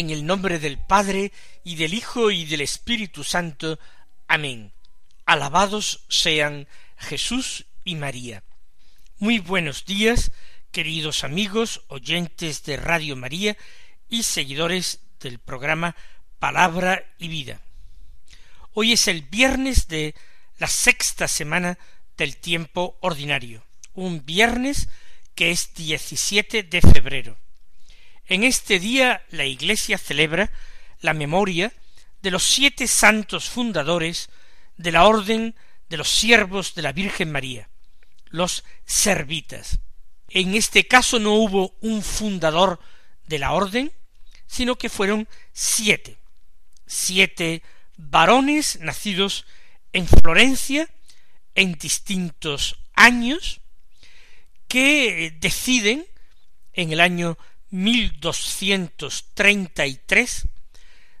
En el nombre del Padre y del Hijo y del Espíritu Santo. Amén. Alabados sean Jesús y María. Muy buenos días, queridos amigos, oyentes de Radio María y seguidores del programa Palabra y Vida. Hoy es el viernes de la sexta semana del tiempo ordinario, un viernes que es 17 de febrero. En este día la Iglesia celebra la memoria de los siete santos fundadores de la Orden de los Siervos de la Virgen María, los servitas. En este caso no hubo un fundador de la orden, sino que fueron siete, siete varones nacidos en Florencia en distintos años, que deciden en el año 1233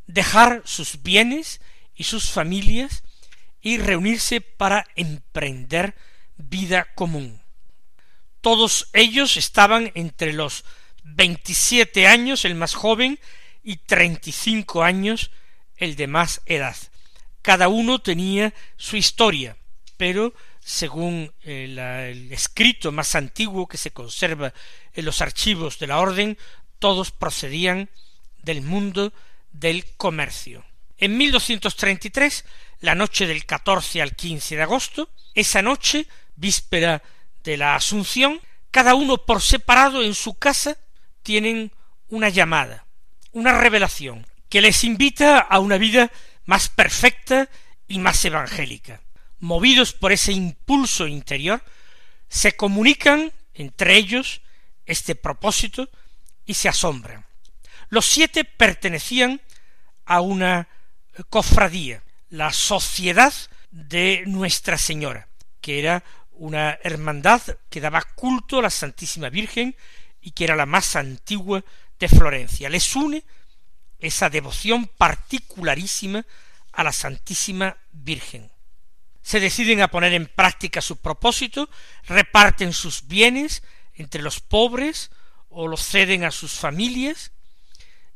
dejar sus bienes y sus familias y reunirse para emprender vida común. Todos ellos estaban entre los veintisiete años el más joven y treinta y cinco años el de más edad. Cada uno tenía su historia, pero según el, el, escrito más antiguo que se conserva en los archivos de la orden, todos procedían del mundo del comercio. En 1233, la noche del 14 al 15 de agosto, esa noche, víspera de la Asunción, cada uno por separado en su casa tienen una llamada, una revelación, que les invita a una vida más perfecta y más evangélica. Movidos por ese impulso interior, se comunican entre ellos este propósito y se asombran. Los siete pertenecían a una cofradía, la Sociedad de Nuestra Señora, que era una hermandad que daba culto a la Santísima Virgen y que era la más antigua de Florencia. Les une esa devoción particularísima a la Santísima Virgen. Se deciden a poner en práctica su propósito, reparten sus bienes entre los pobres o los ceden a sus familias,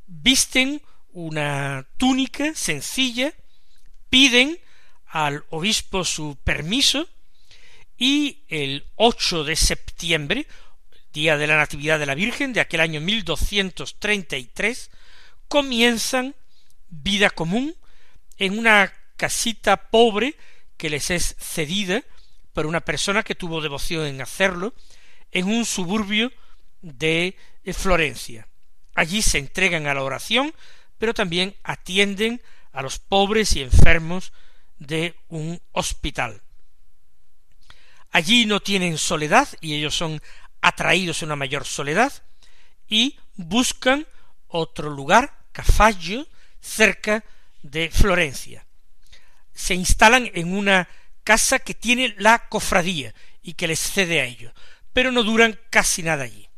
visten una túnica sencilla, piden al obispo su permiso y el 8 de septiembre, día de la Natividad de la Virgen de aquel año 1233, comienzan vida común en una casita pobre que les es cedida por una persona que tuvo devoción en hacerlo en un suburbio de Florencia. Allí se entregan a la oración, pero también atienden a los pobres y enfermos de un hospital. Allí no tienen soledad y ellos son atraídos a una mayor soledad y buscan otro lugar, Cafallo, cerca de Florencia. Se instalan en una casa que tiene la cofradía y que les cede a ellos, pero no duran casi nada allí.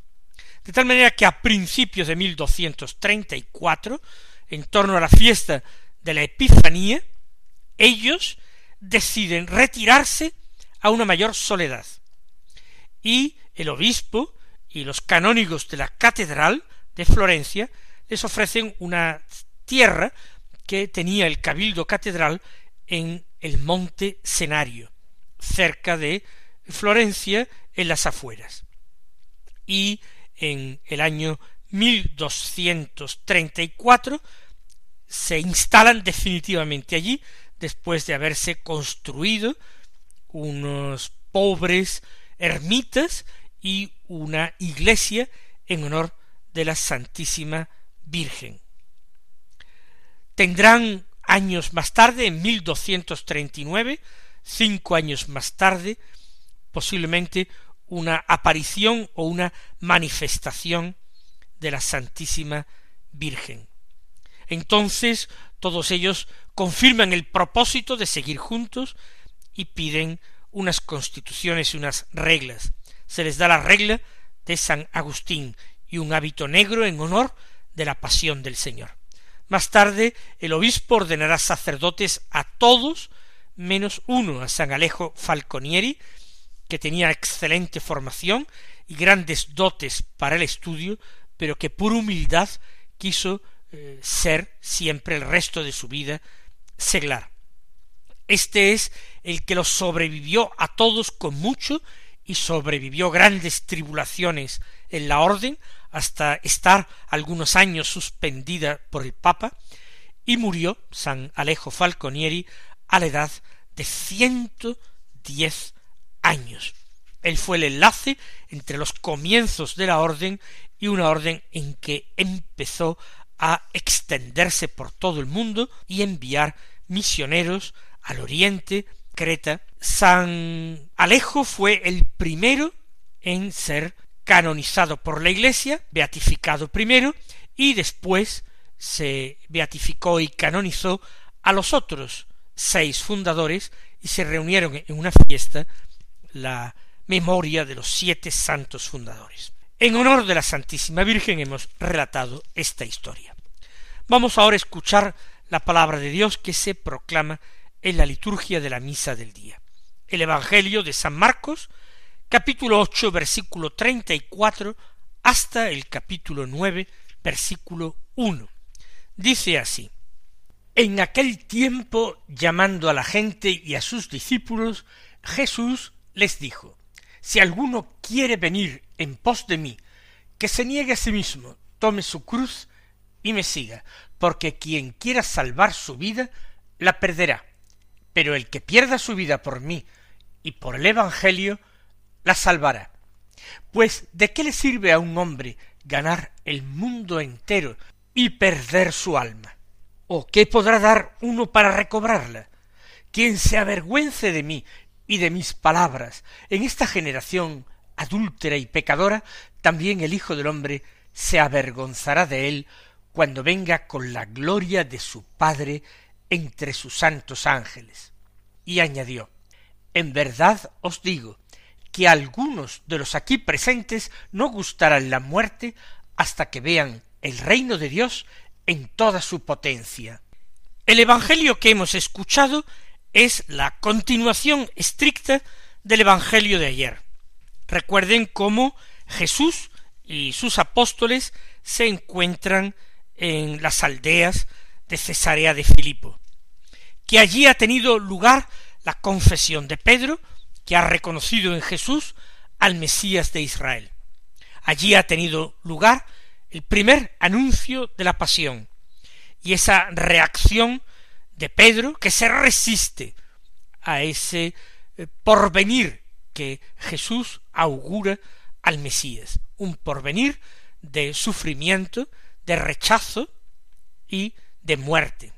De tal manera que a principios de 1234, en torno a la fiesta de la Epifanía, ellos deciden retirarse a una mayor soledad. Y el obispo y los canónigos de la catedral de Florencia les ofrecen una tierra que tenía el cabildo catedral en el monte Senario, cerca de Florencia, en las afueras. Y en el año 1234 se instalan definitivamente allí, después de haberse construido unos pobres ermitas y una iglesia en honor de la Santísima Virgen. Tendrán años más tarde, en 1239, cinco años más tarde, posiblemente una aparición o una manifestación de la Santísima Virgen. Entonces todos ellos confirman el propósito de seguir juntos y piden unas constituciones y unas reglas. Se les da la regla de San Agustín y un hábito negro en honor de la pasión del Señor. Más tarde el obispo ordenará sacerdotes a todos menos uno, a San Alejo Falconieri, que tenía excelente formación y grandes dotes para el estudio, pero que por humildad quiso eh, ser siempre el resto de su vida seglar. Este es el que los sobrevivió a todos con mucho y sobrevivió grandes tribulaciones en la orden hasta estar algunos años suspendida por el Papa y murió San Alejo Falconieri a la edad de ciento diez años. Él fue el enlace entre los comienzos de la orden y una orden en que empezó a extenderse por todo el mundo y enviar misioneros al oriente, Creta. San Alejo fue el primero en ser canonizado por la Iglesia, beatificado primero, y después se beatificó y canonizó a los otros seis fundadores y se reunieron en una fiesta la memoria de los siete santos fundadores. En honor de la Santísima Virgen hemos relatado esta historia. Vamos ahora a escuchar la palabra de Dios que se proclama en la liturgia de la misa del día. El Evangelio de San Marcos, capítulo ocho, versículo treinta y cuatro, hasta el capítulo nueve, versículo uno. Dice así En aquel tiempo, llamando a la gente y a sus discípulos, Jesús les dijo Si alguno quiere venir en pos de mí, que se niegue a sí mismo, tome su cruz y me siga, porque quien quiera salvar su vida, la perderá, pero el que pierda su vida por mí y por el Evangelio, la salvará. Pues ¿de qué le sirve a un hombre ganar el mundo entero y perder su alma? ¿O qué podrá dar uno para recobrarla? Quien se avergüence de mí y de mis palabras en esta generación adúltera y pecadora, también el Hijo del hombre se avergonzará de él cuando venga con la gloria de su Padre entre sus santos ángeles. Y añadió, En verdad os digo, que algunos de los aquí presentes no gustarán la muerte hasta que vean el reino de Dios en toda su potencia. El Evangelio que hemos escuchado es la continuación estricta del Evangelio de ayer. Recuerden cómo Jesús y sus apóstoles se encuentran en las aldeas de Cesarea de Filipo, que allí ha tenido lugar la confesión de Pedro, que ha reconocido en Jesús al Mesías de Israel. Allí ha tenido lugar el primer anuncio de la pasión y esa reacción de Pedro que se resiste a ese eh, porvenir que Jesús augura al Mesías, un porvenir de sufrimiento, de rechazo y de muerte.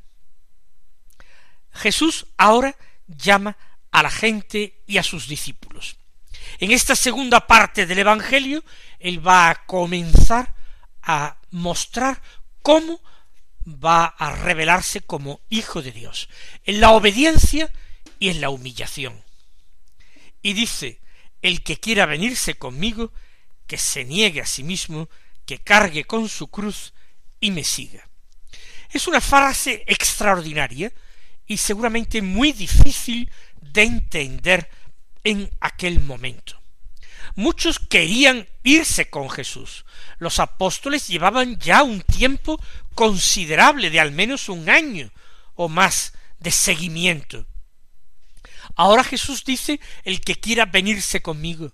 Jesús ahora llama a la gente y a sus discípulos. En esta segunda parte del Evangelio, Él va a comenzar a mostrar cómo va a revelarse como Hijo de Dios, en la obediencia y en la humillación. Y dice, el que quiera venirse conmigo, que se niegue a sí mismo, que cargue con su cruz y me siga. Es una frase extraordinaria y seguramente muy difícil de entender en aquel momento. Muchos querían irse con Jesús. Los apóstoles llevaban ya un tiempo considerable de al menos un año o más de seguimiento. Ahora Jesús dice el que quiera venirse conmigo.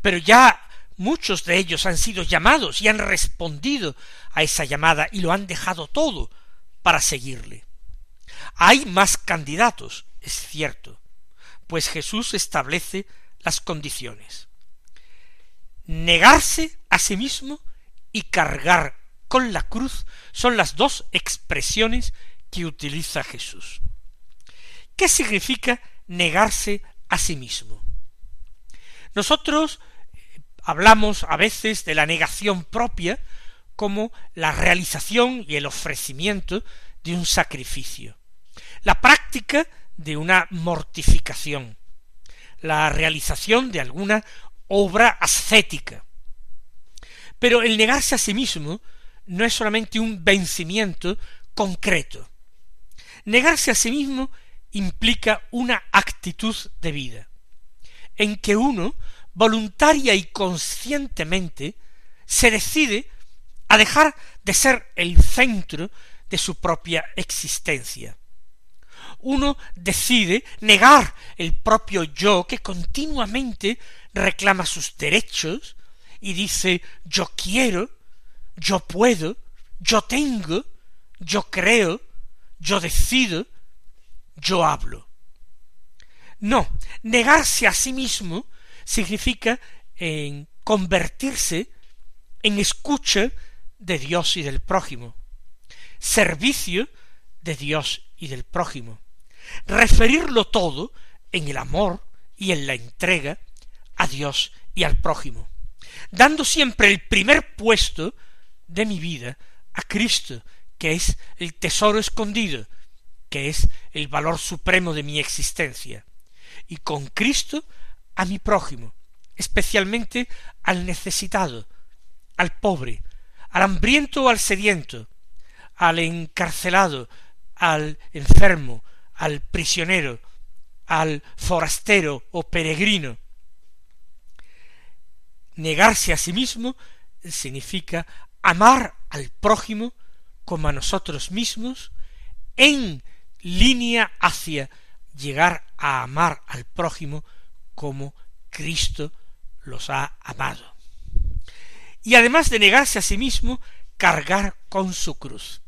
Pero ya muchos de ellos han sido llamados y han respondido a esa llamada y lo han dejado todo para seguirle. Hay más candidatos, es cierto, pues Jesús establece las condiciones. Negarse a sí mismo y cargar con la cruz son las dos expresiones que utiliza Jesús. ¿Qué significa negarse a sí mismo? Nosotros eh, hablamos a veces de la negación propia como la realización y el ofrecimiento de un sacrificio, la práctica de una mortificación, la realización de alguna obra ascética. Pero el negarse a sí mismo no es solamente un vencimiento concreto. Negarse a sí mismo implica una actitud de vida, en que uno, voluntaria y conscientemente, se decide a dejar de ser el centro de su propia existencia. Uno decide negar el propio yo que continuamente reclama sus derechos y dice yo quiero, yo puedo, yo tengo, yo creo, yo decido, yo hablo. No, negarse a sí mismo significa en convertirse en escucha de Dios y del prójimo, servicio de Dios y del prójimo, referirlo todo en el amor y en la entrega a Dios y al prójimo, dando siempre el primer puesto de mi vida a Cristo, que es el tesoro escondido, que es el valor supremo de mi existencia, y con Cristo a mi prójimo, especialmente al necesitado, al pobre, al hambriento o al sediento, al encarcelado, al enfermo, al prisionero, al forastero o peregrino. Negarse a sí mismo significa amar al prójimo como a nosotros mismos en línea hacia llegar a amar al prójimo como Cristo los ha amado. Y además de negarse a sí mismo, cargar con su cruz.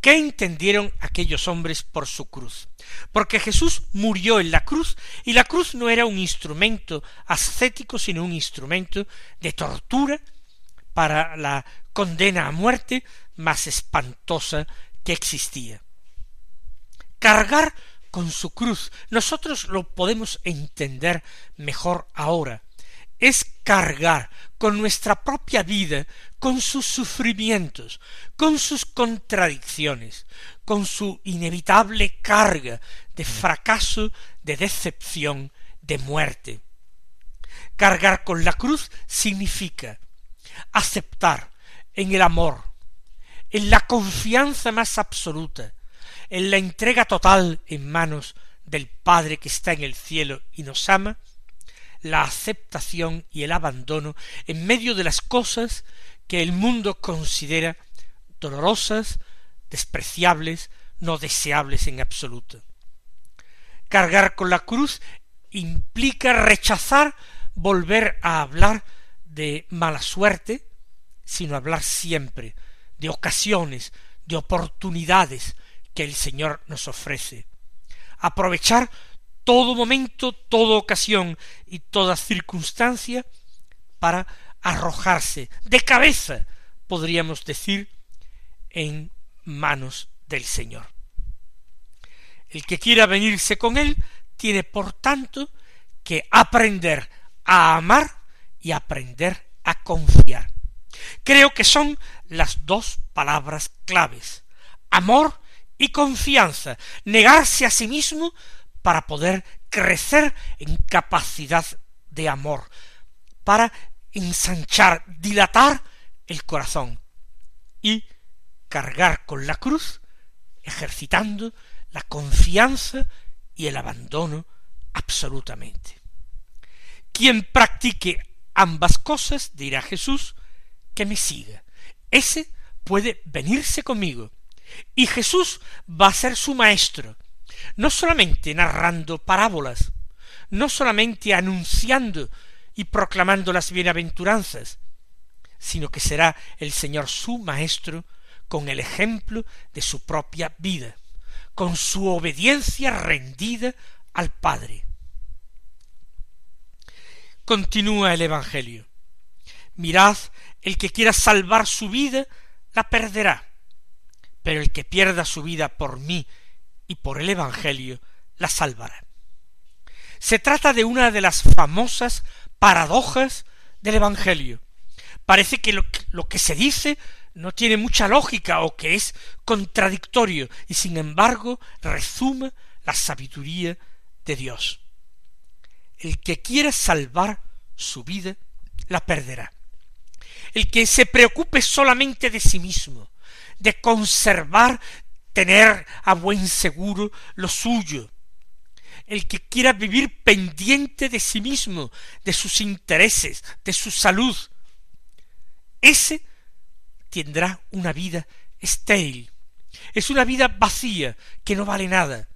¿Qué entendieron aquellos hombres por su cruz? Porque Jesús murió en la cruz y la cruz no era un instrumento ascético, sino un instrumento de tortura para la condena a muerte más espantosa que existía. Cargar con su cruz, nosotros lo podemos entender mejor ahora, es cargar con nuestra propia vida, con sus sufrimientos, con sus contradicciones, con su inevitable carga de fracaso, de decepción, de muerte. Cargar con la cruz significa aceptar en el amor, en la confianza más absoluta, en la entrega total en manos del Padre que está en el cielo y nos ama, la aceptación y el abandono en medio de las cosas que el mundo considera dolorosas, despreciables, no deseables en absoluto. Cargar con la cruz implica rechazar volver a hablar de mala suerte, sino hablar siempre de ocasiones, de oportunidades que el Señor nos ofrece. Aprovechar todo momento, toda ocasión y toda circunstancia para arrojarse de cabeza, podríamos decir, en manos del Señor. El que quiera venirse con él tiene, por tanto, que aprender a amar y aprender a confiar. Creo que son las dos palabras claves. Amor y confianza. Negarse a sí mismo para poder crecer en capacidad de amor, para ensanchar, dilatar el corazón y cargar con la cruz, ejercitando la confianza y el abandono absolutamente. Quien practique ambas cosas, dirá Jesús, que me siga. Ese puede venirse conmigo. Y Jesús va a ser su maestro, no solamente narrando parábolas, no solamente anunciando y proclamando las bienaventuranzas, sino que será el Señor su Maestro con el ejemplo de su propia vida, con su obediencia rendida al Padre. Continúa el Evangelio. Mirad, el que quiera salvar su vida, la perderá, pero el que pierda su vida por mí y por el Evangelio la salvará. Se trata de una de las famosas paradojas del Evangelio. Parece que lo, que se dice no tiene mucha lógica o que es contradictorio y sin embargo resuma la sabiduría de Dios. El que quiera salvar su vida, la perderá. El que se preocupe solamente de sí mismo, de conservar, tener a buen seguro lo suyo, el que quiera vivir pendiente de sí mismo, de sus intereses, de su salud, ese tendrá una vida estéril. Es una vida vacía, que no vale nada,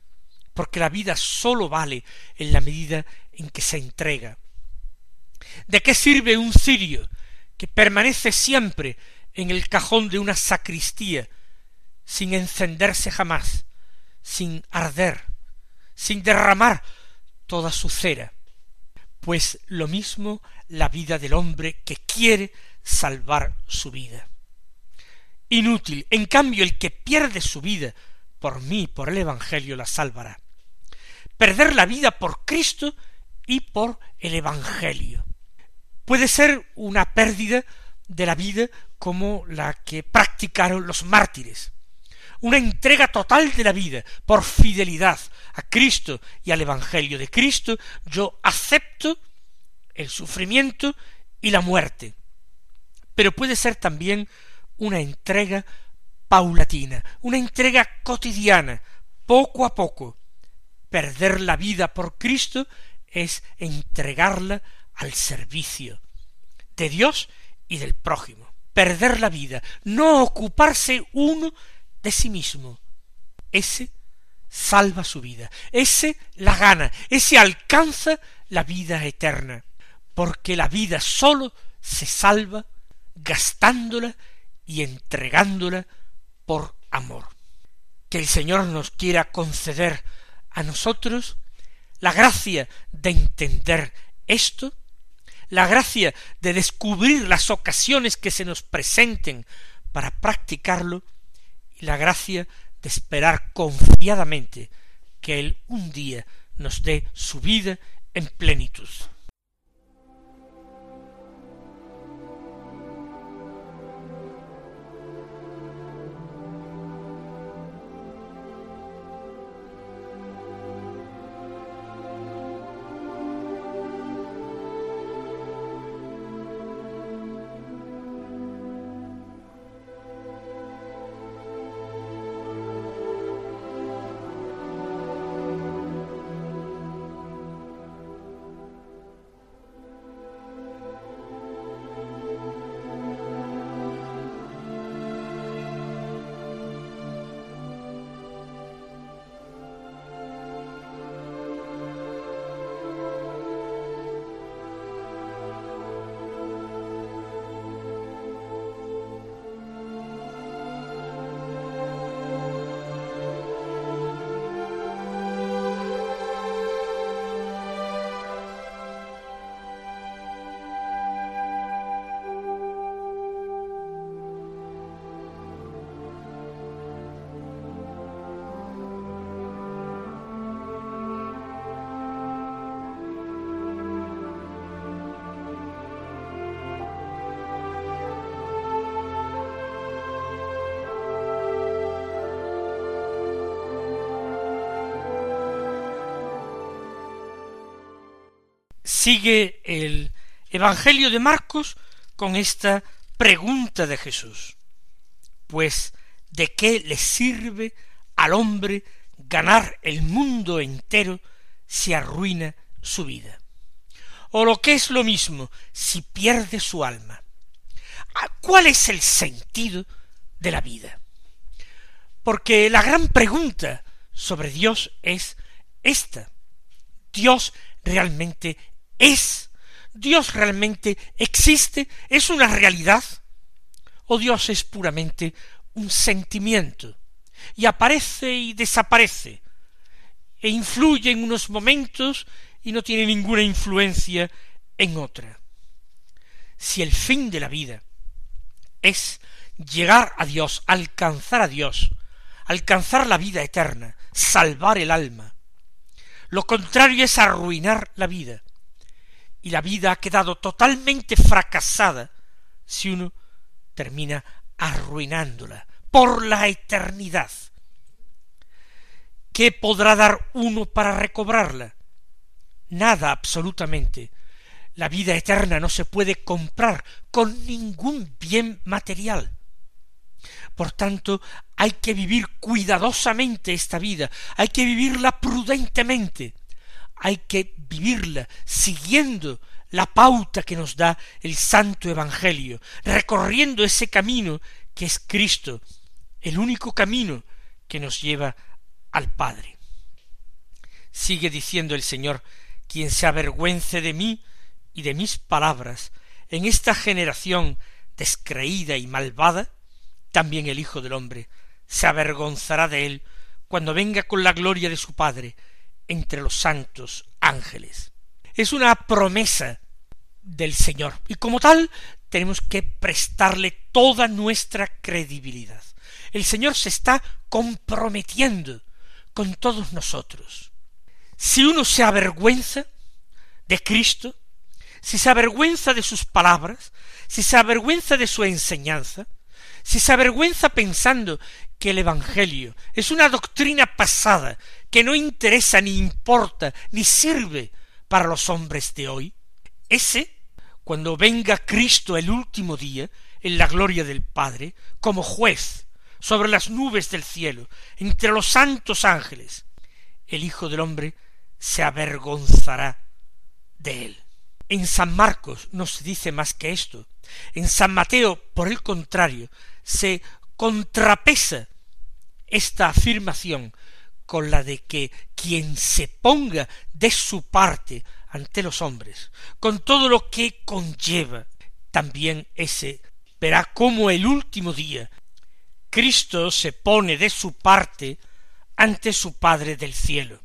porque la vida sólo vale en la medida en que se entrega. ¿De qué sirve un cirio que permanece siempre en el cajón de una sacristía, sin encenderse jamás, sin arder, sin derramar toda su cera? Pues lo mismo la vida del hombre que quiere salvar su vida inútil. En cambio, el que pierde su vida por mí, por el Evangelio, la salvará. Perder la vida por Cristo y por el Evangelio. Puede ser una pérdida de la vida como la que practicaron los mártires. Una entrega total de la vida por fidelidad a Cristo y al Evangelio de Cristo. Yo acepto el sufrimiento y la muerte. Pero puede ser también una entrega paulatina, una entrega cotidiana, poco a poco. Perder la vida por Cristo es entregarla al servicio de Dios y del prójimo. Perder la vida, no ocuparse uno de sí mismo. Ese salva su vida, ese la gana, ese alcanza la vida eterna, porque la vida sólo se salva gastándola y entregándola por amor. Que el Señor nos quiera conceder a nosotros la gracia de entender esto, la gracia de descubrir las ocasiones que se nos presenten para practicarlo y la gracia de esperar confiadamente que Él un día nos dé su vida en plenitud. Sigue el Evangelio de Marcos con esta pregunta de Jesús. Pues, ¿de qué le sirve al hombre ganar el mundo entero si arruina su vida? O lo que es lo mismo, si pierde su alma. Ah, ¿Cuál es el sentido de la vida? Porque la gran pregunta sobre Dios es esta. ¿Dios realmente ¿Es Dios realmente existe? ¿Es una realidad? ¿O Dios es puramente un sentimiento? Y aparece y desaparece, e influye en unos momentos y no tiene ninguna influencia en otra. Si el fin de la vida es llegar a Dios, alcanzar a Dios, alcanzar la vida eterna, salvar el alma, lo contrario es arruinar la vida, y la vida ha quedado totalmente fracasada si uno termina arruinándola por la eternidad. ¿Qué podrá dar uno para recobrarla? Nada absolutamente. La vida eterna no se puede comprar con ningún bien material. Por tanto, hay que vivir cuidadosamente esta vida, hay que vivirla prudentemente, hay que vivirla siguiendo la pauta que nos da el Santo Evangelio, recorriendo ese camino que es Cristo, el único camino que nos lleva al Padre. Sigue diciendo el Señor, quien se avergüence de mí y de mis palabras en esta generación descreída y malvada, también el Hijo del hombre se avergonzará de él cuando venga con la gloria de su Padre entre los santos ángeles. Es una promesa del Señor y como tal tenemos que prestarle toda nuestra credibilidad. El Señor se está comprometiendo con todos nosotros. Si uno se avergüenza de Cristo, si se avergüenza de sus palabras, si se avergüenza de su enseñanza, si se avergüenza pensando que el Evangelio es una doctrina pasada que no interesa ni importa ni sirve para los hombres de hoy, ese, cuando venga Cristo el último día, en la gloria del Padre, como juez, sobre las nubes del cielo, entre los santos ángeles, el Hijo del hombre se avergonzará de él. En San Marcos no se dice más que esto. En San Mateo, por el contrario, se contrapesa esta afirmación con la de que quien se ponga de su parte ante los hombres, con todo lo que conlleva, también ese verá cómo el último día Cristo se pone de su parte ante su Padre del cielo.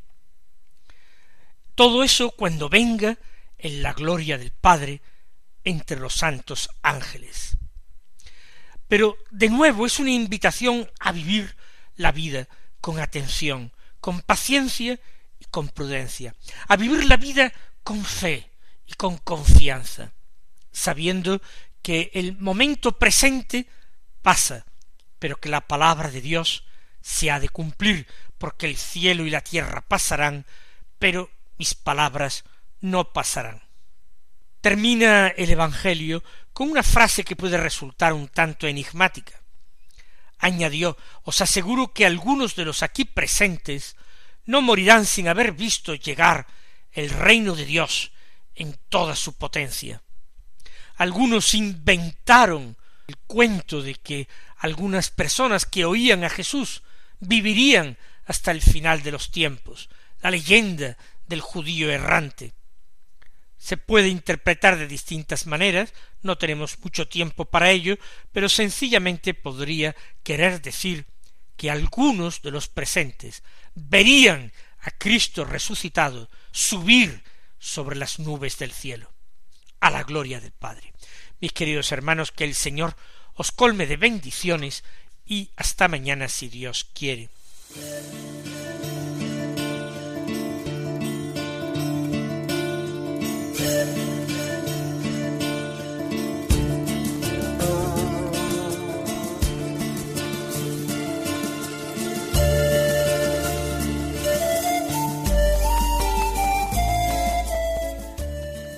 Todo eso cuando venga en la gloria del Padre entre los santos ángeles. Pero de nuevo es una invitación a vivir la vida con atención, con paciencia y con prudencia, a vivir la vida con fe y con confianza, sabiendo que el momento presente pasa, pero que la palabra de Dios se ha de cumplir, porque el cielo y la tierra pasarán, pero mis palabras no pasarán. Termina el Evangelio con una frase que puede resultar un tanto enigmática. Añadió, os aseguro que algunos de los aquí presentes no morirán sin haber visto llegar el reino de Dios en toda su potencia. Algunos inventaron el cuento de que algunas personas que oían a Jesús vivirían hasta el final de los tiempos, la leyenda del judío errante. Se puede interpretar de distintas maneras, no tenemos mucho tiempo para ello, pero sencillamente podría querer decir que algunos de los presentes verían a Cristo resucitado subir sobre las nubes del cielo, a la gloria del Padre. Mis queridos hermanos, que el Señor os colme de bendiciones y hasta mañana si Dios quiere.